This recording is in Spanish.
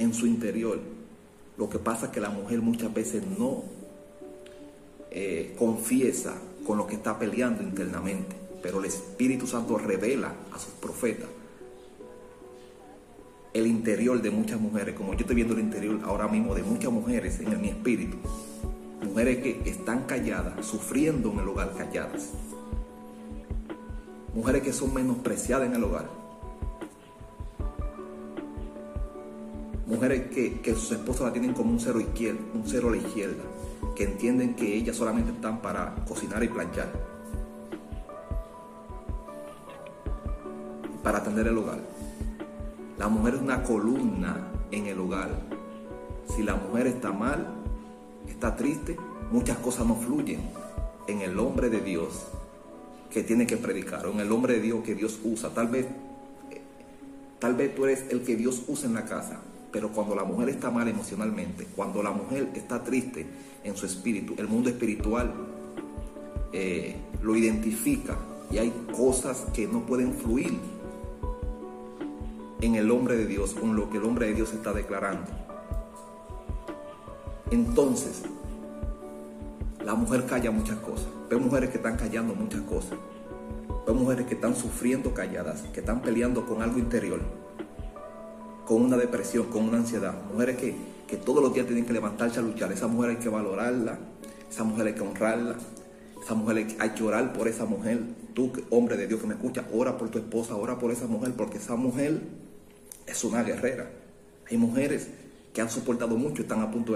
en su interior. Lo que pasa es que la mujer muchas veces no eh, confiesa con lo que está peleando internamente, pero el Espíritu Santo revela a sus profetas el interior de muchas mujeres, como yo estoy viendo el interior ahora mismo de muchas mujeres en mi espíritu, mujeres que están calladas, sufriendo en el hogar calladas, mujeres que son menospreciadas en el hogar, mujeres que, que sus esposos la tienen como un cero izquierdo, un cero a la izquierda, que entienden que ellas solamente están para cocinar y planchar, para atender el hogar. La mujer es una columna en el hogar. Si la mujer está mal, está triste, muchas cosas no fluyen en el hombre de Dios que tiene que predicar, o en el hombre de Dios que Dios usa. Tal vez, tal vez tú eres el que Dios usa en la casa, pero cuando la mujer está mal emocionalmente, cuando la mujer está triste en su espíritu, el mundo espiritual eh, lo identifica y hay cosas que no pueden fluir en el hombre de Dios, con lo que el hombre de Dios está declarando. Entonces, la mujer calla muchas cosas. Veo mujeres que están callando muchas cosas. Veo mujeres que están sufriendo calladas, que están peleando con algo interior, con una depresión, con una ansiedad. Mujeres que, que todos los días tienen que levantarse a luchar. Esa mujer hay que valorarla, esa mujer hay que honrarla, esa mujer hay que orar por esa mujer. Tú, hombre de Dios que me escucha, ora por tu esposa, ora por esa mujer, porque esa mujer es una guerrera. Hay mujeres que han soportado mucho, están a punto